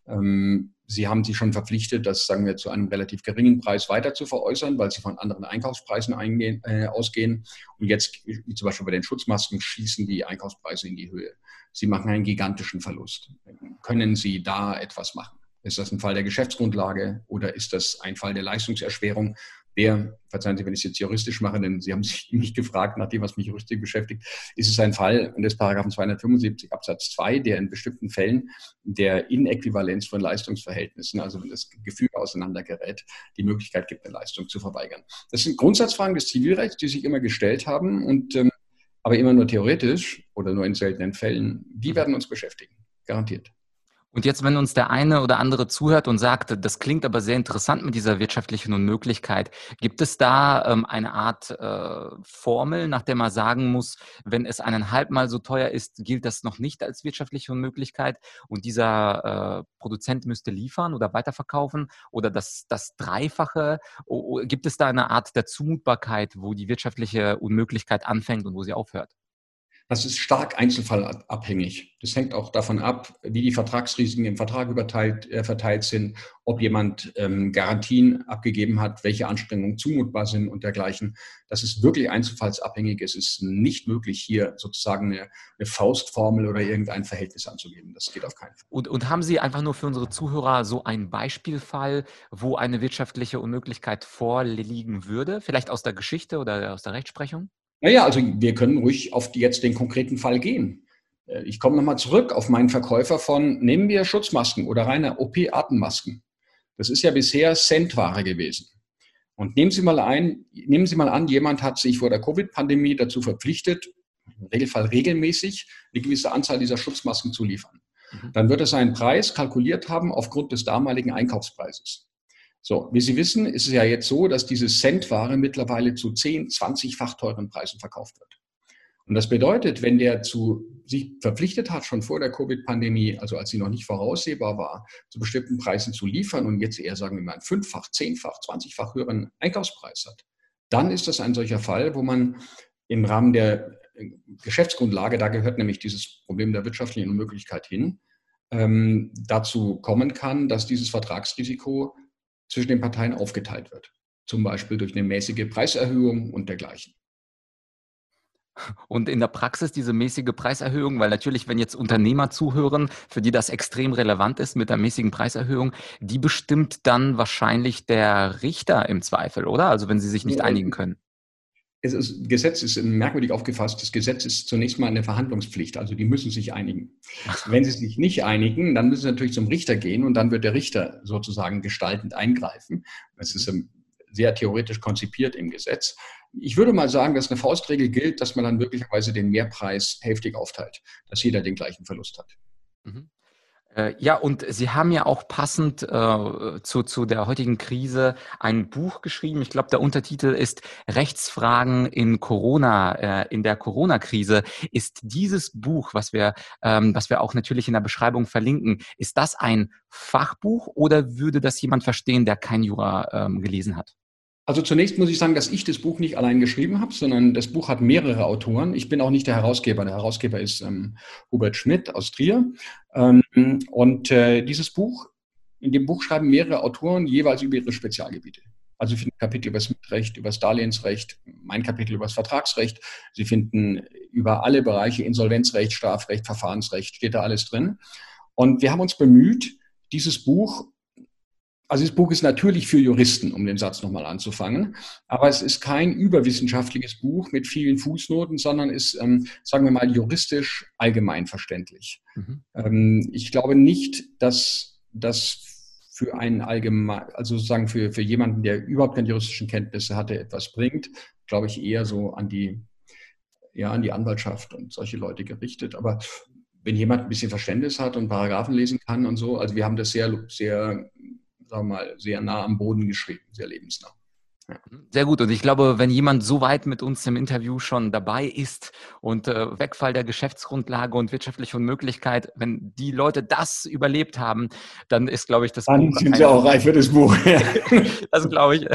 Ähm, Sie haben sich schon verpflichtet, das sagen wir zu einem relativ geringen Preis weiter zu veräußern, weil Sie von anderen Einkaufspreisen eingehen, äh, ausgehen. Und jetzt, wie zum Beispiel bei den Schutzmasken, schießen die Einkaufspreise in die Höhe. Sie machen einen gigantischen Verlust. Können Sie da etwas machen? Ist das ein Fall der Geschäftsgrundlage oder ist das ein Fall der Leistungserschwerung? Der, verzeihen Sie, wenn ich es jetzt juristisch mache, denn Sie haben [LAUGHS] sich mich gefragt, nach dem, was mich juristisch beschäftigt, ist es ein Fall des Paragraphen 275 Absatz 2, der in bestimmten Fällen der Inäquivalenz von Leistungsverhältnissen, also wenn das Gefüge auseinandergerät, die Möglichkeit gibt, eine Leistung zu verweigern. Das sind Grundsatzfragen des Zivilrechts, die sich immer gestellt haben und ähm, aber immer nur theoretisch oder nur in seltenen Fällen, die mhm. werden uns beschäftigen, garantiert. Und jetzt, wenn uns der eine oder andere zuhört und sagt, das klingt aber sehr interessant mit dieser wirtschaftlichen Unmöglichkeit, gibt es da ähm, eine Art äh, Formel, nach der man sagen muss, wenn es eineinhalbmal so teuer ist, gilt das noch nicht als wirtschaftliche Unmöglichkeit und dieser äh, Produzent müsste liefern oder weiterverkaufen oder das, das Dreifache? O, gibt es da eine Art der Zumutbarkeit, wo die wirtschaftliche Unmöglichkeit anfängt und wo sie aufhört? Das ist stark einzelfallabhängig. Das hängt auch davon ab, wie die Vertragsrisiken im Vertrag überteilt, äh, verteilt sind, ob jemand ähm, Garantien abgegeben hat, welche Anstrengungen zumutbar sind und dergleichen. Das ist wirklich einzelfallsabhängig. Es ist nicht möglich, hier sozusagen eine, eine Faustformel oder irgendein Verhältnis anzugeben. Das geht auf keinen Fall. Und, und haben Sie einfach nur für unsere Zuhörer so einen Beispielfall, wo eine wirtschaftliche Unmöglichkeit vorliegen würde? Vielleicht aus der Geschichte oder aus der Rechtsprechung? Naja, also wir können ruhig auf die, jetzt den konkreten Fall gehen. Äh, ich komme nochmal zurück auf meinen Verkäufer von, nehmen wir Schutzmasken oder reine OP-Atemmasken. Das ist ja bisher Centware gewesen. Und nehmen Sie mal ein, nehmen Sie mal an, jemand hat sich vor der Covid-Pandemie dazu verpflichtet, im Regelfall regelmäßig eine gewisse Anzahl dieser Schutzmasken zu liefern. Mhm. Dann wird er seinen Preis kalkuliert haben aufgrund des damaligen Einkaufspreises. So, wie Sie wissen, ist es ja jetzt so, dass diese Centware mittlerweile zu 10, 20-fach teuren Preisen verkauft wird. Und das bedeutet, wenn der zu sich verpflichtet hat, schon vor der Covid-Pandemie, also als sie noch nicht voraussehbar war, zu bestimmten Preisen zu liefern und jetzt eher sagen wir mal einen fünffach, zehnfach, zwanzigfach höheren Einkaufspreis hat, dann ist das ein solcher Fall, wo man im Rahmen der äh, Geschäftsgrundlage, da gehört nämlich dieses Problem der wirtschaftlichen Unmöglichkeit hin, ähm, dazu kommen kann, dass dieses Vertragsrisiko zwischen den Parteien aufgeteilt wird. Zum Beispiel durch eine mäßige Preiserhöhung und dergleichen. Und in der Praxis diese mäßige Preiserhöhung, weil natürlich, wenn jetzt Unternehmer zuhören, für die das extrem relevant ist mit der mäßigen Preiserhöhung, die bestimmt dann wahrscheinlich der Richter im Zweifel, oder? Also wenn sie sich nicht einigen können ist, Gesetz ist merkwürdig aufgefasst. Das Gesetz ist zunächst mal eine Verhandlungspflicht. Also die müssen sich einigen. Wenn sie sich nicht einigen, dann müssen sie natürlich zum Richter gehen und dann wird der Richter sozusagen gestaltend eingreifen. Das ist sehr theoretisch konzipiert im Gesetz. Ich würde mal sagen, dass eine Faustregel gilt, dass man dann möglicherweise den Mehrpreis hälftig aufteilt, dass jeder den gleichen Verlust hat. Mhm. Äh, ja, und Sie haben ja auch passend äh, zu, zu der heutigen Krise ein Buch geschrieben. Ich glaube, der Untertitel ist Rechtsfragen in Corona, äh, in der Corona-Krise. Ist dieses Buch, was wir, ähm, was wir auch natürlich in der Beschreibung verlinken, ist das ein Fachbuch oder würde das jemand verstehen, der kein Jura ähm, gelesen hat? Also zunächst muss ich sagen, dass ich das Buch nicht allein geschrieben habe, sondern das Buch hat mehrere Autoren. Ich bin auch nicht der Herausgeber. Der Herausgeber ist ähm, Hubert Schmidt aus Trier. Ähm, und äh, dieses Buch, in dem Buch schreiben mehrere Autoren jeweils über ihre Spezialgebiete. Also Sie finden Kapitel über das Mietrecht, über das Darlehensrecht, mein Kapitel über das Vertragsrecht. Sie finden über alle Bereiche Insolvenzrecht, Strafrecht, Verfahrensrecht, steht da alles drin. Und wir haben uns bemüht, dieses Buch also das Buch ist natürlich für Juristen, um den Satz nochmal anzufangen, aber es ist kein überwissenschaftliches Buch mit vielen Fußnoten, sondern ist, ähm, sagen wir mal, juristisch allgemein verständlich. Mhm. Ähm, ich glaube nicht, dass das für einen allgemein, also sozusagen für, für jemanden, der überhaupt keine juristischen Kenntnisse hatte, etwas bringt, glaube ich eher so an die, ja, an die Anwaltschaft und solche Leute gerichtet. Aber wenn jemand ein bisschen Verständnis hat und Paragraphen lesen kann und so, also wir haben das sehr, sehr sagen wir mal, sehr nah am Boden geschrieben, sehr lebensnah. Sehr gut. Und ich glaube, wenn jemand so weit mit uns im Interview schon dabei ist und äh, Wegfall der Geschäftsgrundlage und wirtschaftliche Unmöglichkeit, wenn die Leute das überlebt haben, dann ist, glaube ich, das dann Buch. sind sie auch reif für das Buch. [LAUGHS] das glaube ich,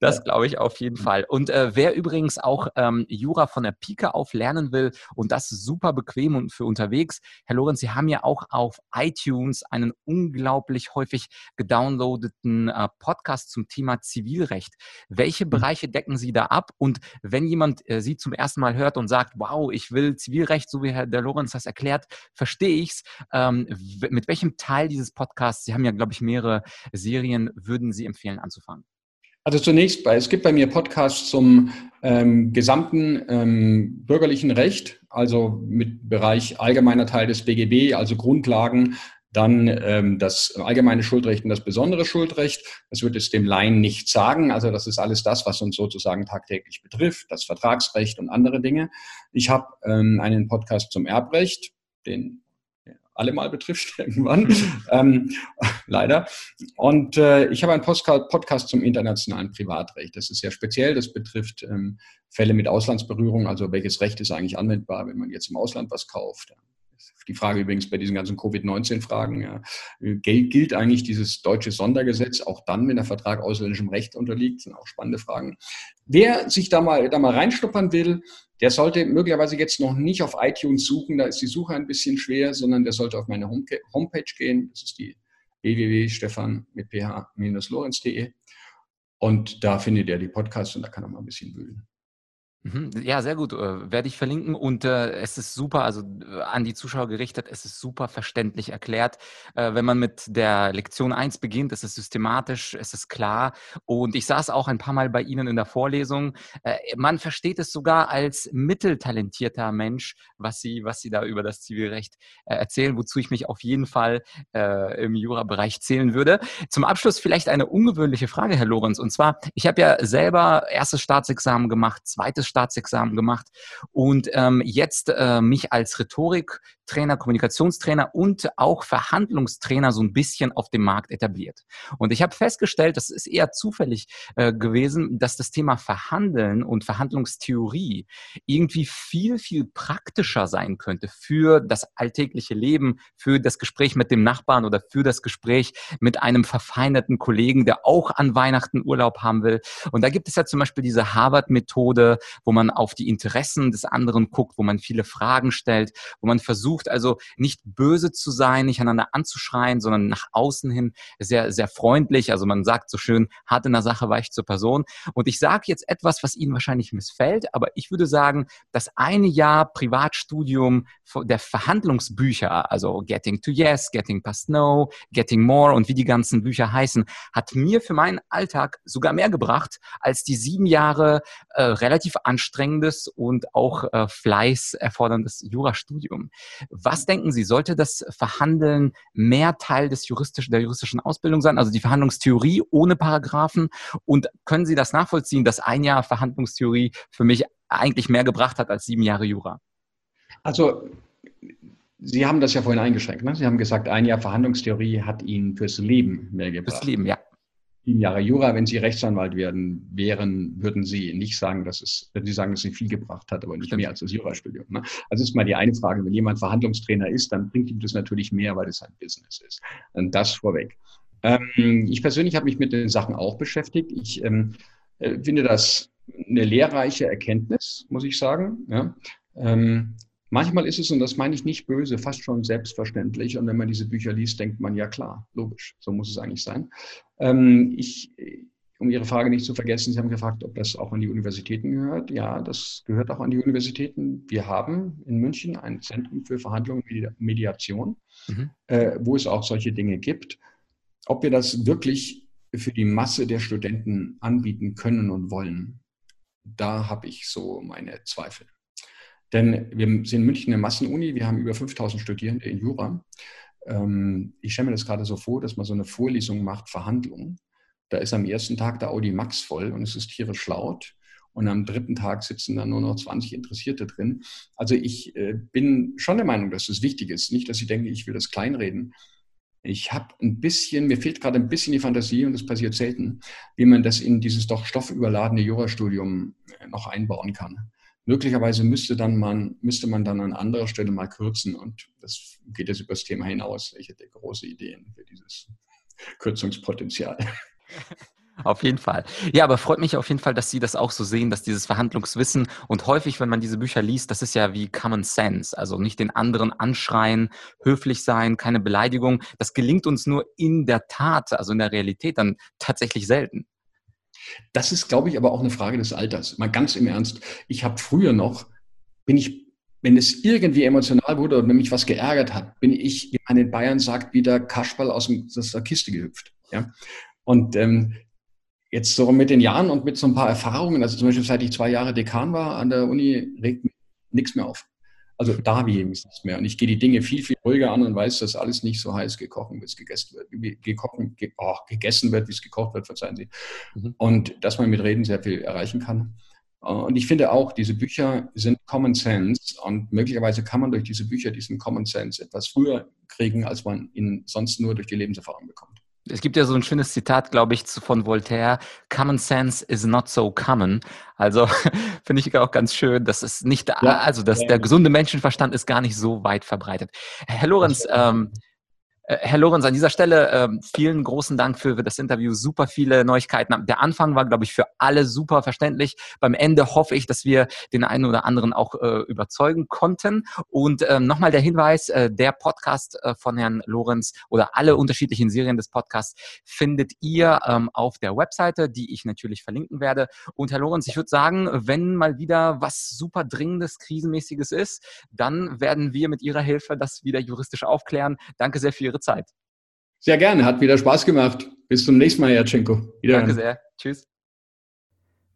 das glaube ich auf jeden Fall. Und äh, wer übrigens auch ähm, Jura von der Pike auf lernen will und das super bequem und für unterwegs, Herr Lorenz, Sie haben ja auch auf iTunes einen unglaublich häufig gedownloadeten äh, Podcast zum Thema Zivilrecht. Welche mhm. Bereiche decken Sie da ab? Und wenn jemand äh, Sie zum ersten Mal hört und sagt, wow, ich will Zivilrecht, so wie Herr der Lorenz das erklärt, verstehe ich's. Ähm, mit welchem Teil dieses Podcasts, Sie haben ja, glaube ich, mehrere Serien, würden Sie empfehlen anzufangen? Also zunächst, es gibt bei mir Podcasts zum ähm, gesamten ähm, bürgerlichen Recht, also mit Bereich allgemeiner Teil des BGB, also Grundlagen dann ähm, das allgemeine Schuldrecht und das besondere Schuldrecht. Das wird es dem Laien nicht sagen. Also das ist alles das, was uns sozusagen tagtäglich betrifft, das Vertragsrecht und andere Dinge. Ich habe ähm, einen Podcast zum Erbrecht, den alle mal betrifft [LAUGHS] irgendwann, ähm, leider. Und äh, ich habe einen Podcast zum internationalen Privatrecht. Das ist sehr speziell. Das betrifft ähm, Fälle mit Auslandsberührung. Also welches Recht ist eigentlich anwendbar, wenn man jetzt im Ausland was kauft? Die Frage übrigens bei diesen ganzen Covid-19-Fragen, ja, gilt, eigentlich dieses deutsche Sondergesetz auch dann, wenn der Vertrag ausländischem Recht unterliegt? Das sind auch spannende Fragen. Wer sich da mal, da mal reinschnuppern will, der sollte möglicherweise jetzt noch nicht auf iTunes suchen, da ist die Suche ein bisschen schwer, sondern der sollte auf meine Homepage gehen. Das ist die www.stefan mit ph-lorenz.de. Und da findet er die Podcasts und da kann er mal ein bisschen wühlen. Mhm. Ja, sehr gut. Äh, werde ich verlinken. Und äh, es ist super, also äh, an die Zuschauer gerichtet, es ist super verständlich erklärt. Äh, wenn man mit der Lektion 1 beginnt, ist es systematisch, es ist klar. Und ich saß auch ein paar Mal bei Ihnen in der Vorlesung. Äh, man versteht es sogar als mitteltalentierter Mensch, was Sie, was Sie da über das Zivilrecht äh, erzählen, wozu ich mich auf jeden Fall im Jura-Bereich zählen würde. Zum Abschluss vielleicht eine ungewöhnliche Frage, Herr Lorenz. Und zwar, ich habe ja selber erstes Staatsexamen gemacht, zweites Staatsexamen gemacht und ähm, jetzt äh, mich als Rhetoriktrainer, Kommunikationstrainer und auch Verhandlungstrainer so ein bisschen auf dem Markt etabliert. Und ich habe festgestellt, das ist eher zufällig äh, gewesen, dass das Thema Verhandeln und Verhandlungstheorie irgendwie viel, viel praktischer sein könnte für das alltägliche Leben, für das Gespräch mit dem Nachbarn oder für das Gespräch mit einem verfeinerten Kollegen, der auch an Weihnachten Urlaub haben will. Und da gibt es ja zum Beispiel diese Harvard-Methode, wo man auf die Interessen des anderen guckt, wo man viele Fragen stellt, wo man versucht also nicht böse zu sein, nicht einander anzuschreien, sondern nach außen hin sehr, sehr freundlich. Also man sagt so schön, hart in der Sache weich zur Person. Und ich sage jetzt etwas, was Ihnen wahrscheinlich missfällt, aber ich würde sagen, das eine Jahr Privatstudium der Verhandlungsbücher, also Getting to Yes, Getting Past No, Getting More und wie die ganzen Bücher heißen, hat mir für meinen Alltag sogar mehr gebracht als die sieben Jahre äh, relativ anstrengendes und auch äh, Fleiß erforderndes Jurastudium. Was denken Sie, sollte das Verhandeln mehr Teil des juristischen, der juristischen Ausbildung sein, also die Verhandlungstheorie ohne Paragraphen? Und können Sie das nachvollziehen, dass ein Jahr Verhandlungstheorie für mich eigentlich mehr gebracht hat als sieben Jahre Jura? Also Sie haben das ja vorhin eingeschränkt. Ne? Sie haben gesagt, ein Jahr Verhandlungstheorie hat Ihnen fürs Leben mehr gebracht. Fürs Leben, ja sieben Jahre Jura. Wenn Sie Rechtsanwalt werden, wären, würden Sie nicht sagen, dass es, würden Sie sagen, dass es viel gebracht hat, aber nicht Stimmt. mehr als das Jurastudium. Ne? Also ist mal die eine Frage. Wenn jemand Verhandlungstrainer ist, dann bringt ihm das natürlich mehr, weil es sein Business ist. Und das vorweg. Ähm, ich persönlich habe mich mit den Sachen auch beschäftigt. Ich ähm, äh, finde das eine lehrreiche Erkenntnis, muss ich sagen. Ja? Ähm, Manchmal ist es, und das meine ich nicht böse, fast schon selbstverständlich. Und wenn man diese Bücher liest, denkt man, ja klar, logisch, so muss es eigentlich sein. Ähm, ich, um Ihre Frage nicht zu vergessen, Sie haben gefragt, ob das auch an die Universitäten gehört. Ja, das gehört auch an die Universitäten. Wir haben in München ein Zentrum für Verhandlungen und Mediation, mhm. äh, wo es auch solche Dinge gibt. Ob wir das wirklich für die Masse der Studenten anbieten können und wollen, da habe ich so meine Zweifel. Denn wir sind München eine Massenuni, wir haben über 5000 Studierende in Jura. Ähm, ich stelle mir das gerade so vor, dass man so eine Vorlesung macht, Verhandlungen. Da ist am ersten Tag der Audi Max voll und es ist tierisch laut. Und am dritten Tag sitzen dann nur noch 20 Interessierte drin. Also ich äh, bin schon der Meinung, dass es wichtig ist. Nicht, dass ich denke, ich will das kleinreden. Ich habe ein bisschen, mir fehlt gerade ein bisschen die Fantasie, und das passiert selten, wie man das in dieses doch stoffüberladene Jurastudium äh, noch einbauen kann. Möglicherweise müsste, dann man, müsste man dann an anderer Stelle mal kürzen und das geht jetzt über das Thema hinaus. Ich hätte große Ideen für dieses [LAUGHS] Kürzungspotenzial. [LAUGHS] Auf jeden Fall. Ja, aber freut mich auf jeden Fall, dass Sie das auch so sehen, dass dieses Verhandlungswissen und häufig, wenn man diese Bücher liest, das ist ja wie Common Sense. Also nicht den anderen anschreien, höflich sein, keine Beleidigung. Das gelingt uns nur in der Tat, also in der Realität dann tatsächlich selten. Das ist, glaube ich, aber auch eine Frage des Alters. Mal ganz im Ernst. Ich habe früher noch, bin ich, wenn es irgendwie emotional wurde oder mich was geärgert hat, bin ich, wie man in Bayern sagt, wieder Kaschball aus, dem, aus der Kiste gehüpft. Ja? Und ähm, jetzt so mit den Jahren und mit so ein paar Erfahrungen, also zum Beispiel seit ich zwei Jahre Dekan war an der Uni, regt mich nichts mehr auf. Also da wie nichts mehr. Und ich gehe die Dinge viel, viel ruhiger an und weiß, dass alles nicht so heiß gekocht wird, wie es gegessen wird, wie gekochen, ge, oh, gegessen wird, wie es gekocht wird, verzeihen Sie. Mhm. Und dass man mit Reden sehr viel erreichen kann. Und ich finde auch, diese Bücher sind Common Sense und möglicherweise kann man durch diese Bücher diesen Common Sense etwas früher kriegen, als man ihn sonst nur durch die Lebenserfahrung bekommt. Es gibt ja so ein schönes Zitat, glaube ich, von Voltaire. Common sense is not so common. Also [LAUGHS] finde ich auch ganz schön, dass es nicht, ja, also dass ja. der gesunde Menschenverstand ist gar nicht so weit verbreitet. Herr Lorenz, ähm, äh, Herr Lorenz, an dieser Stelle äh, vielen großen Dank für, das Interview. Super viele Neuigkeiten. Der Anfang war, glaube ich, für alle super verständlich. Beim Ende hoffe ich, dass wir den einen oder anderen auch äh, überzeugen konnten. Und ähm, nochmal der Hinweis, äh, der Podcast äh, von Herrn Lorenz oder alle unterschiedlichen Serien des Podcasts findet ihr ähm, auf der Webseite, die ich natürlich verlinken werde. Und Herr Lorenz, ich würde sagen, wenn mal wieder was super dringendes, krisenmäßiges ist, dann werden wir mit Ihrer Hilfe das wieder juristisch aufklären. Danke sehr für Ihre Zeit. Sehr gerne, hat wieder Spaß gemacht. Bis zum nächsten Mal, Jatschenko. Danke sehr. Tschüss.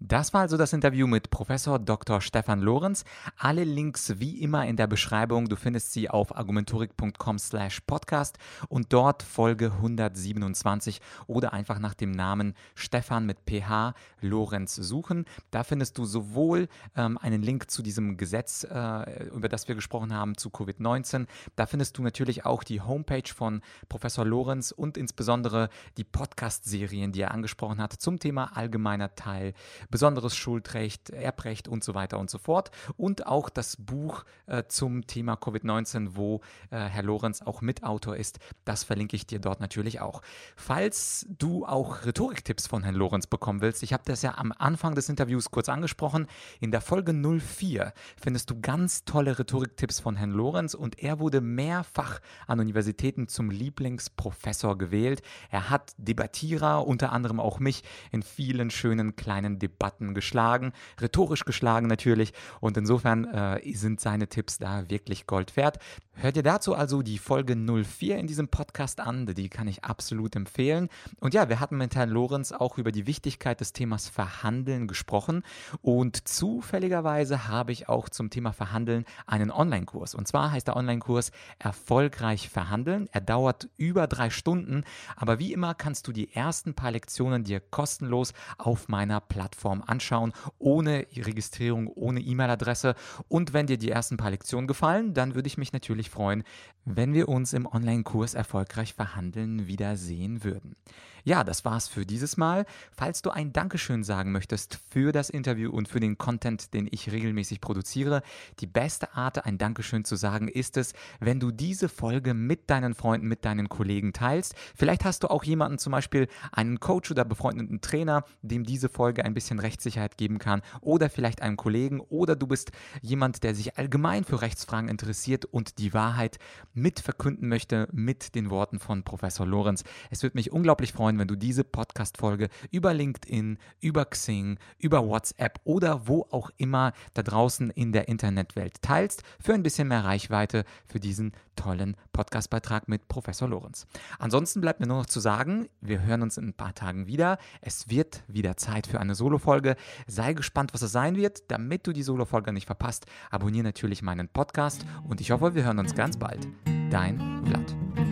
Das war also das Interview mit Professor Dr. Stefan Lorenz. Alle Links wie immer in der Beschreibung. Du findest sie auf argumentorik.com slash podcast und dort Folge 127 oder einfach nach dem Namen Stefan mit PH Lorenz suchen. Da findest du sowohl ähm, einen Link zu diesem Gesetz, äh, über das wir gesprochen haben, zu Covid-19. Da findest du natürlich auch die Homepage von Professor Lorenz und insbesondere die Podcast-Serien, die er angesprochen hat zum Thema allgemeiner Teil besonderes Schuldrecht, Erbrecht und so weiter und so fort. Und auch das Buch äh, zum Thema Covid-19, wo äh, Herr Lorenz auch Mitautor ist, das verlinke ich dir dort natürlich auch. Falls du auch Rhetoriktipps von Herrn Lorenz bekommen willst, ich habe das ja am Anfang des Interviews kurz angesprochen, in der Folge 04 findest du ganz tolle Rhetoriktipps von Herrn Lorenz und er wurde mehrfach an Universitäten zum Lieblingsprofessor gewählt. Er hat Debattierer, unter anderem auch mich, in vielen schönen kleinen Debatten Debatten geschlagen, rhetorisch geschlagen natürlich. Und insofern äh, sind seine Tipps da wirklich Gold wert. Hört ihr dazu also die Folge 04 in diesem Podcast an, die kann ich absolut empfehlen. Und ja, wir hatten mit Herrn Lorenz auch über die Wichtigkeit des Themas Verhandeln gesprochen und zufälligerweise habe ich auch zum Thema Verhandeln einen Online-Kurs. Und zwar heißt der Online-Kurs Erfolgreich verhandeln. Er dauert über drei Stunden, aber wie immer kannst du die ersten paar Lektionen dir kostenlos auf meiner Plattform anschauen, ohne Registrierung, ohne E-Mail-Adresse. Und wenn dir die ersten paar Lektionen gefallen, dann würde ich mich natürlich freuen, wenn wir uns im Online-Kurs Erfolgreich verhandeln wiedersehen würden. Ja, das war's für dieses Mal. Falls du ein Dankeschön sagen möchtest für das Interview und für den Content, den ich regelmäßig produziere, die beste Art, ein Dankeschön zu sagen, ist es, wenn du diese Folge mit deinen Freunden, mit deinen Kollegen teilst. Vielleicht hast du auch jemanden, zum Beispiel einen Coach oder befreundeten Trainer, dem diese Folge ein bisschen Rechtssicherheit geben kann oder vielleicht einen Kollegen oder du bist jemand, der sich allgemein für Rechtsfragen interessiert und die Wahrheit mit verkünden möchte mit den Worten von Professor Lorenz. Es würde mich unglaublich freuen, freuen, wenn du diese Podcast-Folge über LinkedIn, über Xing, über WhatsApp oder wo auch immer da draußen in der Internetwelt teilst, für ein bisschen mehr Reichweite für diesen tollen Podcastbeitrag mit Professor Lorenz. Ansonsten bleibt mir nur noch zu sagen, wir hören uns in ein paar Tagen wieder. Es wird wieder Zeit für eine Solo-Folge. Sei gespannt, was es sein wird. Damit du die Solo-Folge nicht verpasst, abonniere natürlich meinen Podcast und ich hoffe, wir hören uns ganz bald. Dein Vlad.